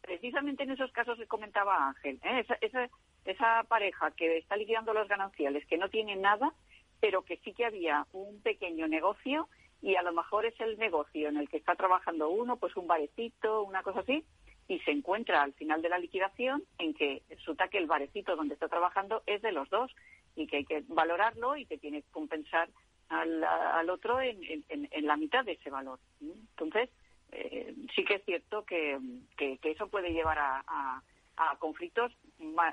precisamente en esos casos que comentaba Ángel. ¿eh? Esa, esa, pareja que está liquidando los gananciales, que no tiene nada, pero que sí que había un pequeño negocio y a lo mejor es el negocio en el que está trabajando uno, pues un barecito, una cosa así, y se encuentra al final de la liquidación en que resulta que el barecito donde está trabajando es de los dos y que hay que valorarlo y que tiene que compensar al, otro en, la mitad de ese valor. Entonces, eh, sí que es cierto que, eso puede llevar a, conflictos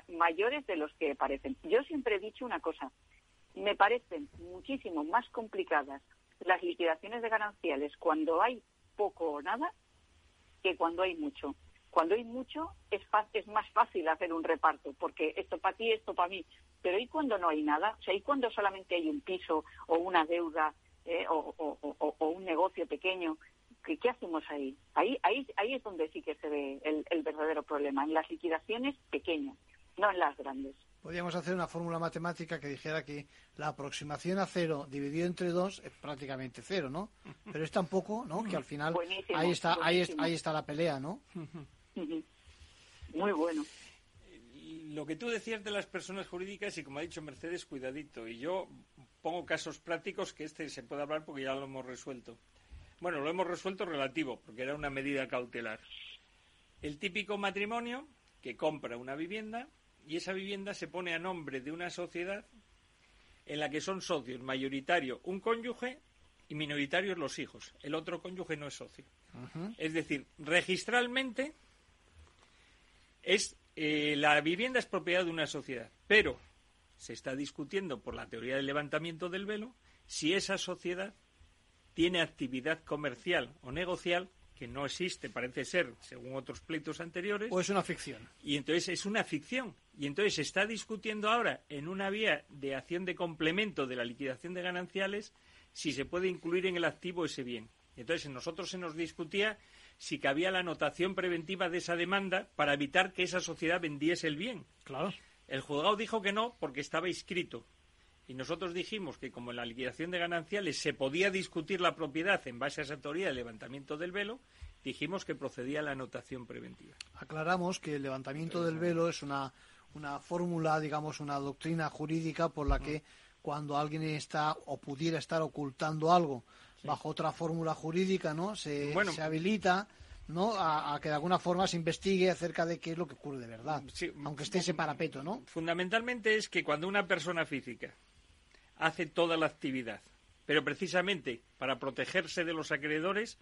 mayores de los que parecen. Yo siempre he dicho una cosa, me parecen muchísimo más complicadas las liquidaciones de gananciales cuando hay poco o nada que cuando hay mucho. Cuando hay mucho es, es más fácil hacer un reparto, porque esto para ti, esto para mí. Pero ¿y cuando no hay nada? O sea, ¿y cuando solamente hay un piso o una deuda eh, o, un negocio pequeño? ¿Qué, ¿Qué, hacemos ahí? ahí? Ahí ahí es donde sí que se ve el, verdadero problema, en las liquidaciones pequeñas, no en las grandes. Podríamos hacer una fórmula matemática que dijera que la aproximación a cero dividido entre dos es prácticamente cero, ¿no? Pero es tan poco, ¿no? Que al final ahí está, ahí, ahí está la pelea, ¿no? Muy bueno. Lo que tú decías de las personas jurídicas, y como ha dicho Mercedes, cuidadito. Y yo pongo casos prácticos que este se puede hablar porque ya lo hemos resuelto. Bueno, lo hemos resuelto relativo, porque era una medida cautelar. El típico matrimonio que compra una vivienda y esa vivienda se pone a nombre de una sociedad en la que son socios mayoritario un cónyuge y minoritarios los hijos. El otro cónyuge no es socio. Es decir, registralmente es eh, la vivienda es propiedad de una sociedad, pero se está discutiendo por la teoría del levantamiento del velo si esa sociedad tiene actividad comercial o negocial que no existe, parece ser, según otros pleitos anteriores. O es una ficción. Y entonces es una ficción. Y entonces se está discutiendo ahora en una vía de acción de complemento de la liquidación de gananciales si se puede incluir en el activo ese bien. Entonces, en nosotros se nos discutía si cabía la anotación preventiva de esa demanda para evitar que esa sociedad vendiese el bien. Claro. El juzgado dijo que no porque estaba inscrito. Y nosotros dijimos que como en la liquidación de gananciales se podía discutir la propiedad en base a esa teoría del levantamiento del velo, dijimos que procedía la anotación preventiva. Aclaramos que el levantamiento del velo es una, una fórmula, digamos, una doctrina jurídica por la que cuando alguien está o pudiera estar ocultando algo bajo otra fórmula jurídica, ¿no? Se, se habilita ¿no? A, que de alguna forma se investigue acerca de qué es lo que ocurre de verdad, aunque esté ese parapeto, ¿no? Fundamentalmente es que cuando una persona física hace toda la actividad, pero precisamente para protegerse de los acreedores,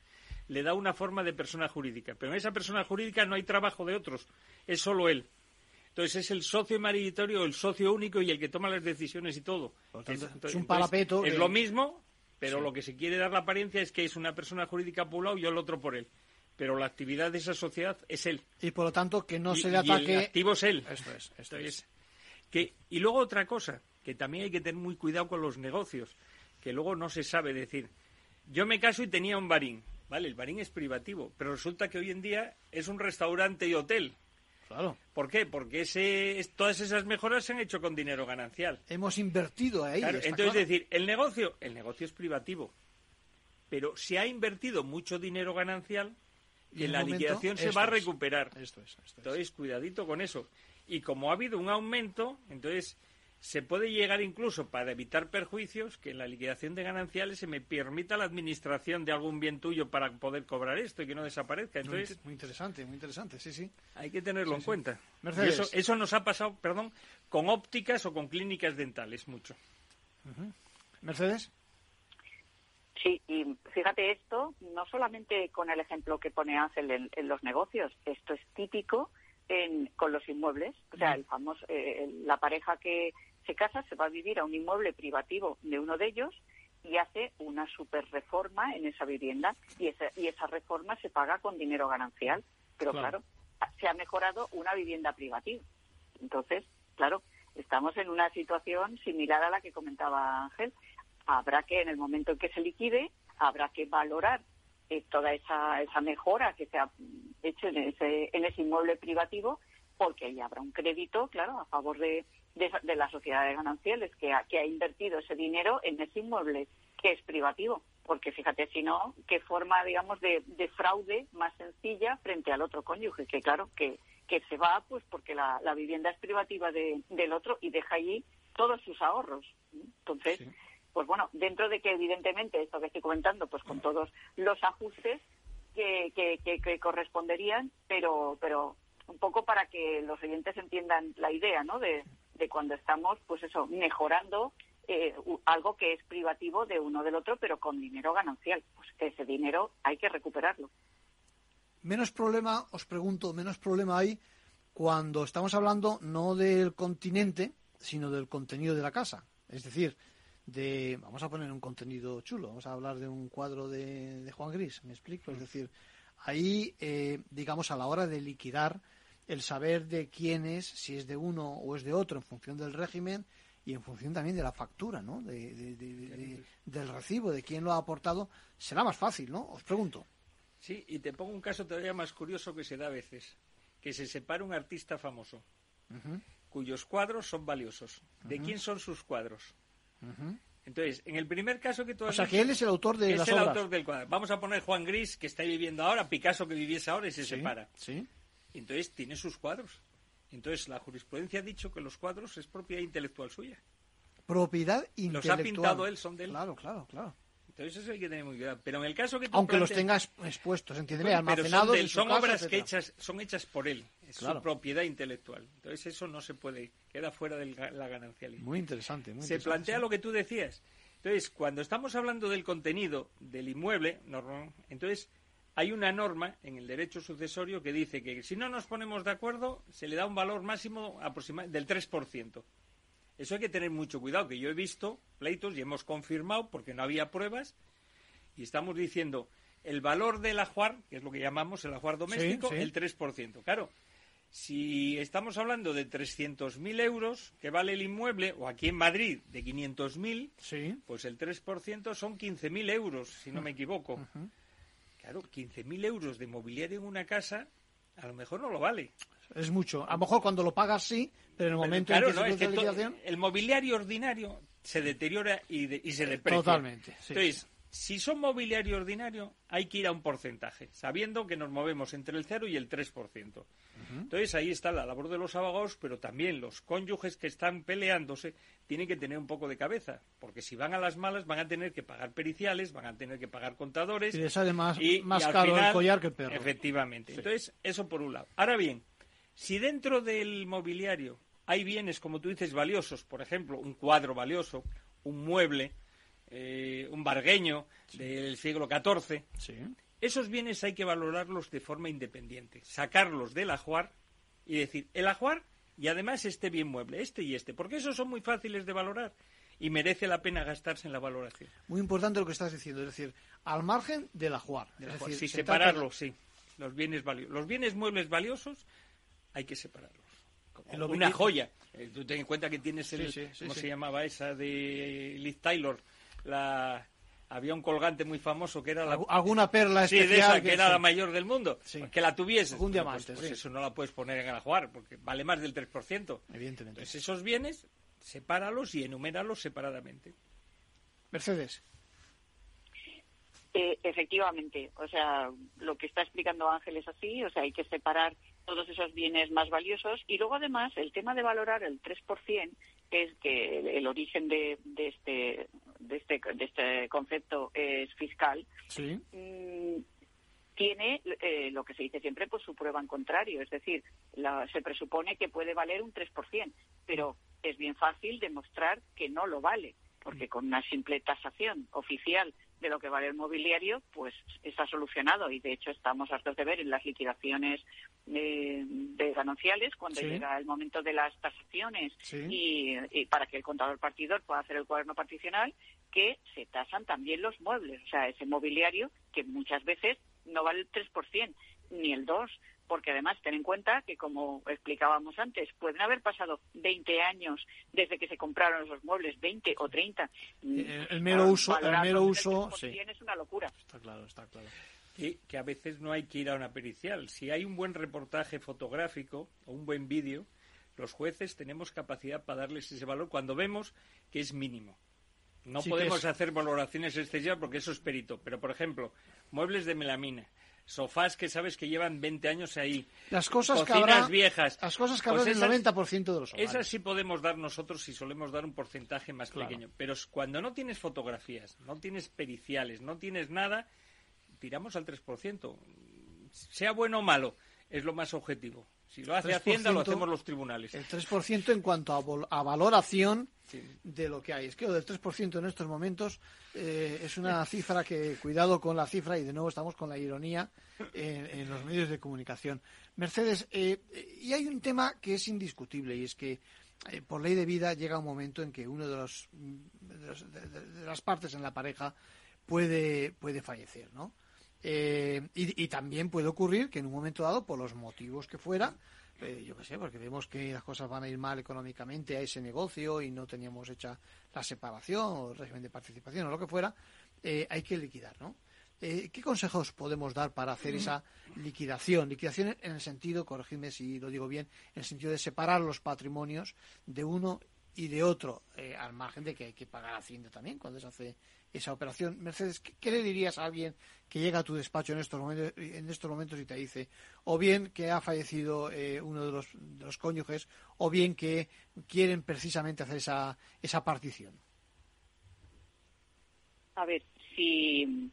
le da una forma de persona jurídica. Pero en esa persona jurídica no hay trabajo de otros, es solo él. Entonces es el socio mayoritario, el socio único y el que toma las decisiones y todo. es un parapeto. Es lo mismo, pero lo que se quiere dar la apariencia es que es una persona jurídica por un lado y el otro por él. Pero la actividad de esa sociedad es él. Y por lo tanto que no se le ataque. El activo es él. Esto es. Esto es. Que, y luego otra cosa, que también hay que tener muy cuidado con los negocios, que luego no se sabe decir. Yo me caso y tenía un barín. Vale, el barín es privativo, pero resulta que hoy en día es un restaurante y hotel. Claro. ¿Por qué? Porque ese, todas esas mejoras se han hecho con dinero ganancial. Hemos invertido ahí. entonces, decir, el negocio, el negocio es privativo, pero se ha invertido mucho dinero ganancial y en la liquidación se va a recuperar. Esto es, esto Entonces, cuidadito con eso. Y como ha habido un aumento, entonces se puede llegar incluso para evitar perjuicios que en la liquidación de gananciales se me permita la administración de algún bien tuyo para poder cobrar esto y que no desaparezca. Entonces, muy, interesante, muy interesante, sí, sí. Hay que tenerlo en cuenta. Eso, eso, nos ha pasado, perdón, con ópticas o con clínicas dentales mucho. Mercedes. Sí, y fíjate esto, no solamente con el ejemplo que pone Ángel en, los negocios, esto es típico en, con los inmuebles. O sea, el famoso, eh, la pareja que se casa se va a vivir a un inmueble privativo de uno de ellos y hace una super reforma en esa vivienda y esa, y esa reforma se paga con dinero ganancial. Pero claro. se ha mejorado una vivienda privativa. Entonces, claro, estamos en una situación similar a la que comentaba Ángel. Habrá que, en el momento en que se liquide, habrá que valorar eh, toda esa, esa mejora que se ha hecho en ese, en ese inmueble privativo, porque ahí habrá un crédito, claro, a favor de, de, la sociedad de gananciales que ha, que ha invertido ese dinero en ese inmueble que es privativo. Porque fíjate, si no, qué forma, digamos, de, de fraude más sencilla frente al otro cónyuge, que claro, que, que se va pues porque la, la vivienda es privativa de, del otro y deja allí todos sus ahorros. Entonces, pues bueno, dentro de que evidentemente esto que estoy comentando, pues con todos los ajustes que, que, que, corresponderían, pero, pero un poco para que los oyentes entiendan la idea, ¿no? De, de cuando estamos, pues eso, mejorando eh, algo que es privativo de uno del otro, pero con dinero ganancial. Pues ese dinero hay que recuperarlo. Menos problema, os pregunto, menos problema hay cuando estamos hablando no del continente, sino del contenido de la casa. Es decir, de, vamos a poner un contenido chulo, vamos a hablar de un cuadro de, Juan Gris, me explico, es decir, ahí, eh, digamos, a la hora de liquidar el saber de quién es, si es de uno o es de otro, en función del régimen y en función también de la factura, ¿no? del recibo, de quién lo ha aportado, será más fácil, ¿no? Os pregunto. Sí, y te pongo un caso todavía más curioso que se da a veces, que se separa un artista famoso, cuyos cuadros son valiosos. ¿De quién son sus cuadros? Entonces, en el primer caso que tú O sea, que él es el autor de es el autor del cuadro. Vamos a poner Juan Gris, que está viviendo ahora, Picasso, que viviese ahora y se separa. Sí. Entonces, tiene sus cuadros. Entonces, la jurisprudencia ha dicho que los cuadros es propiedad intelectual suya. Propiedad intelectual. Los ha pintado él, son de él. Claro, claro, claro. Entonces eso hay que tener muy cuidado. Pero en el caso que Aunque los tengas expuestos, entiéndeme, almacenados son, son obras que hechas, son hechas por él. Es su propiedad intelectual. Entonces eso no se puede, queda fuera de la ganancialidad. Muy interesante. Muy se plantea lo que tú decías. Entonces, cuando estamos hablando del contenido del inmueble, entonces hay una norma en el derecho sucesorio que dice que si no nos ponemos de acuerdo, se le da un valor máximo del 3%. Eso hay que tener mucho cuidado, que yo he visto pleitos y hemos confirmado, porque no había pruebas, y estamos diciendo el valor del ajuar, que es lo que llamamos el ajuar doméstico, el 3%. Claro, si estamos hablando de 300.000 euros que vale el inmueble, o aquí en Madrid de 500.000, sí. pues el 3% son 15.000 euros, si no me equivoco. Claro, 15.000 euros de mobiliario en una casa, a lo mejor no lo vale. Es mucho. A lo mejor cuando lo pagas sí, pero en el momento en que se no, El mobiliario ordinario se deteriora y, se deprecia. Totalmente. Entonces, si son mobiliario ordinario, hay que ir a un porcentaje, sabiendo que nos movemos entre el 0 y el 3%. Entonces, ahí está la labor de los abogados, pero también los cónyuges que están peleándose tienen que tener un poco de cabeza, porque si van a las malas van a tener que pagar periciales, van a tener que pagar contadores. Y les sale más, más caro el collar que el perro. Efectivamente. Entonces, eso por un lado. Ahora bien, si dentro del mobiliario hay bienes, como tú dices, valiosos, por ejemplo, un cuadro valioso, un mueble, eh, un bargueño del siglo XIV, esos bienes hay que valorarlos de forma independiente, sacarlos del ajuar y decir, el ajuar y además este bien mueble, este y este, porque esos son muy fáciles de valorar y merece la pena gastarse en la valoración. Muy importante lo que estás diciendo, es decir, al margen del ajuar. Es sí, separarlos, sí. Los bienes, los bienes muebles valiosos hay que separarlos. una joya. Eh, tú ten en cuenta que tienes el, ¿cómo se llamaba esa de Liz Taylor? La había un colgante muy famoso que era la... alguna perla especial que, era la mayor del mundo que la tuviese un diamante pues, pues eso no la puedes poner en el jugar porque vale más del 3% evidentemente. Entonces, esos bienes sepáralos y enuméralos separadamente. Mercedes. Eh, efectivamente o sea lo que está explicando Ángel es así o sea hay que separar todos esos bienes más valiosos. Y luego, además, el tema de valorar el 3%, que es que el, origen de, este, de, este, de este concepto es fiscal, mm, tiene eh, lo que se dice siempre, pues su prueba en contrario. Es decir, se presupone que puede valer un 3%, pero es bien fácil demostrar que no lo vale, porque con una simple tasación oficial de lo que vale el mobiliario, pues está solucionado. Y de hecho estamos hartos de ver en las liquidaciones de, gananciales cuando llega el momento de las tasaciones y, para que el contador partidor pueda hacer el cuaderno particional que se tasan también los muebles, o sea, ese mobiliario que muchas veces no vale el 3% ni el 2%, porque además ten en cuenta que, como explicábamos antes, pueden haber pasado 20 años desde que se compraron esos muebles, 20 o 30. Eh, el, mero uso, el mero uso, sí. Es una locura. Está claro, está claro. Y que a veces no hay que ir a una pericial. Si hay un buen reportaje fotográfico o un buen vídeo, los jueces tenemos capacidad para darles ese valor cuando vemos que es mínimo. No podemos hacer valoraciones excesivas porque eso es perito. Pero, por ejemplo, muebles de melamina, sofás que sabes que llevan 20 años ahí, las cosas cocinas viejas. Las cosas que pues el 90% de los hogares. Esas sí podemos dar nosotros y solemos dar un porcentaje más pequeño. Pero cuando no tienes fotografías, no tienes periciales, no tienes nada, tiramos al 3%. Sea bueno o malo, es lo más objetivo. Si lo hace Hacienda, lo hacemos los tribunales. El 3% en cuanto a, valoración de lo que hay. Es que lo del 3% en estos momentos eh, es una cifra que, cuidado con la cifra, y de nuevo estamos con la ironía en, los medios de comunicación. Mercedes, eh, y hay un tema que es indiscutible, y es que eh, por ley de vida llega un momento en que uno de, los, de, las partes en la pareja puede, puede fallecer, ¿no? Eh, y, también puede ocurrir que en un momento dado, por los motivos que fuera, eh, yo qué sé, porque vemos que las cosas van a ir mal económicamente a ese negocio y no teníamos hecha la separación o el régimen de participación o lo que fuera, eh, hay que liquidar, ¿no? ¿Qué consejos podemos dar para hacer esa liquidación? Liquidación en el sentido, corregidme si lo digo bien, en el sentido de separar los patrimonios de uno y de otro, eh, al margen de que hay que pagar Hacienda también cuando se hace esa operación. Mercedes, ¿qué, le dirías a alguien que llega a tu despacho en estos momentos, y te dice, o bien que ha fallecido eh, uno de los, los cónyuges, o bien que quieren precisamente hacer esa, esa partición? A ver, si,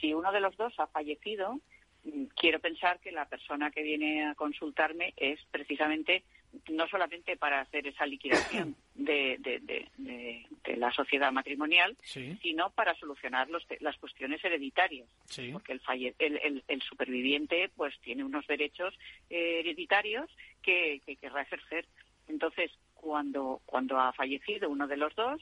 si uno de los dos ha fallecido, mm, quiero pensar que la persona que viene a consultarme es precisamente no solamente para hacer esa liquidación [coughs] de, de, la sociedad matrimonial, sino para solucionar los, las cuestiones hereditarias. Porque el, el, el, superviviente pues tiene unos derechos eh, hereditarios que, que querrá ejercer. Entonces, cuando, cuando ha fallecido uno de los dos,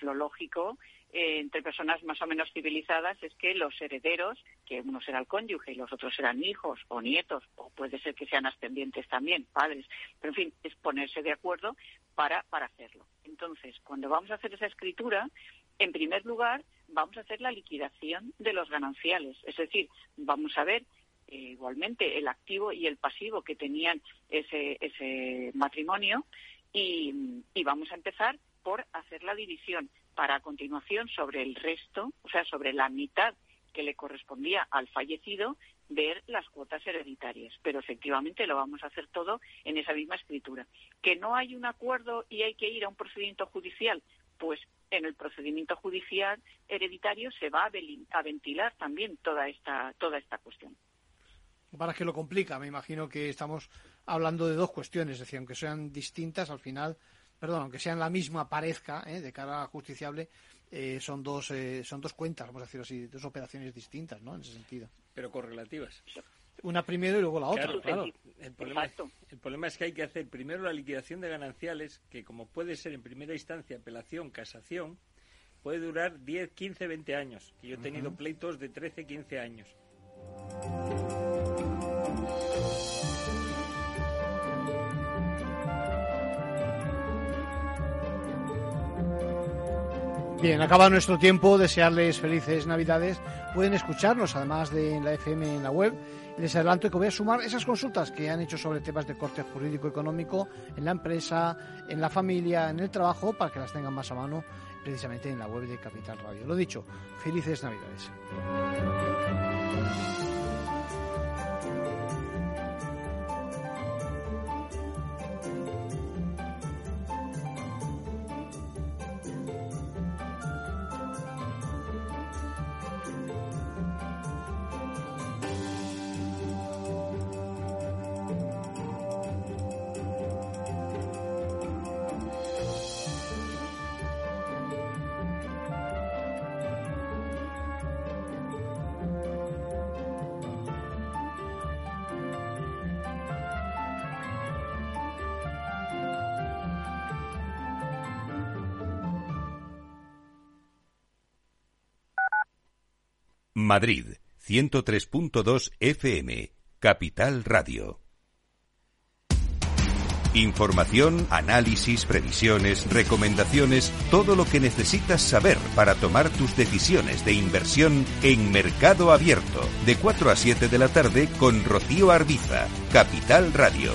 lo lógico eh, entre personas más o menos civilizadas es que los herederos, que uno será el cónyuge y los otros serán hijos o nietos, o puede ser que sean ascendientes también, padres, pero en fin, es ponerse de acuerdo para, para hacerlo. Entonces, cuando vamos a hacer esa escritura, en primer lugar, vamos a hacer la liquidación de los gananciales, es decir, vamos a ver eh, igualmente el activo y el pasivo que tenían ese, ese matrimonio y, y vamos a empezar por hacer la división para a continuación sobre el resto, o sea, sobre la mitad que le correspondía al fallecido, ver las cuotas hereditarias. Pero efectivamente lo vamos a hacer todo en esa misma escritura. Que no hay un acuerdo y hay que ir a un procedimiento judicial, pues en el procedimiento judicial hereditario se va a ventilar también toda esta, toda esta cuestión. Para que lo complica, me imagino que estamos hablando de dos cuestiones, es decir, aunque sean distintas, al final perdón, aunque sean la misma, parezca, ¿eh? de cara a justiciable, eh, son dos eh, son dos cuentas, vamos a decir así, dos operaciones distintas, ¿no? En ese sentido. Pero correlativas. Una primero y luego la otra, claro. El, problema, el problema es que hay que hacer primero la liquidación de gananciales, que como puede ser en primera instancia apelación, casación, puede durar 10, 15, 20 años. Y yo he tenido pleitos de 13, 15 años. Bien, acaba nuestro tiempo. Desearles felices Navidades. Pueden escucharnos, además de en la FM en la web. Les adelanto que voy a sumar esas consultas que han hecho sobre temas de corte jurídico-económico en la empresa, en la familia, en el trabajo, para que las tengan más a mano precisamente en la web de Capital Radio. Lo dicho, felices Navidades. Madrid, 103.2 FM, Capital Radio. Información, análisis, previsiones, recomendaciones, todo lo que necesitas saber para tomar tus decisiones de inversión en Mercado Abierto, de 4 a 7 de la tarde con Rocío Arbiza, Capital Radio.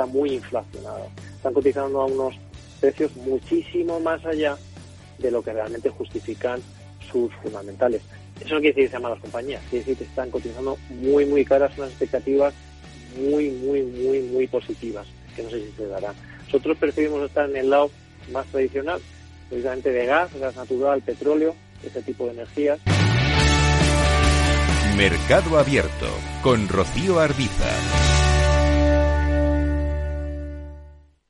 está muy inflacionado. Están cotizando a unos precios muchísimo más allá de lo que realmente justifican sus fundamentales. Eso no quiere decir que sean malas compañías, quiere decir que están cotizando muy, muy caras, unas expectativas muy, muy, muy, muy positivas. que no sé si se dará. Nosotros preferimos estar en el lado más tradicional, precisamente de gas, gas natural, petróleo, ese tipo de energías. Mercado Abierto con Rocío Arbiza.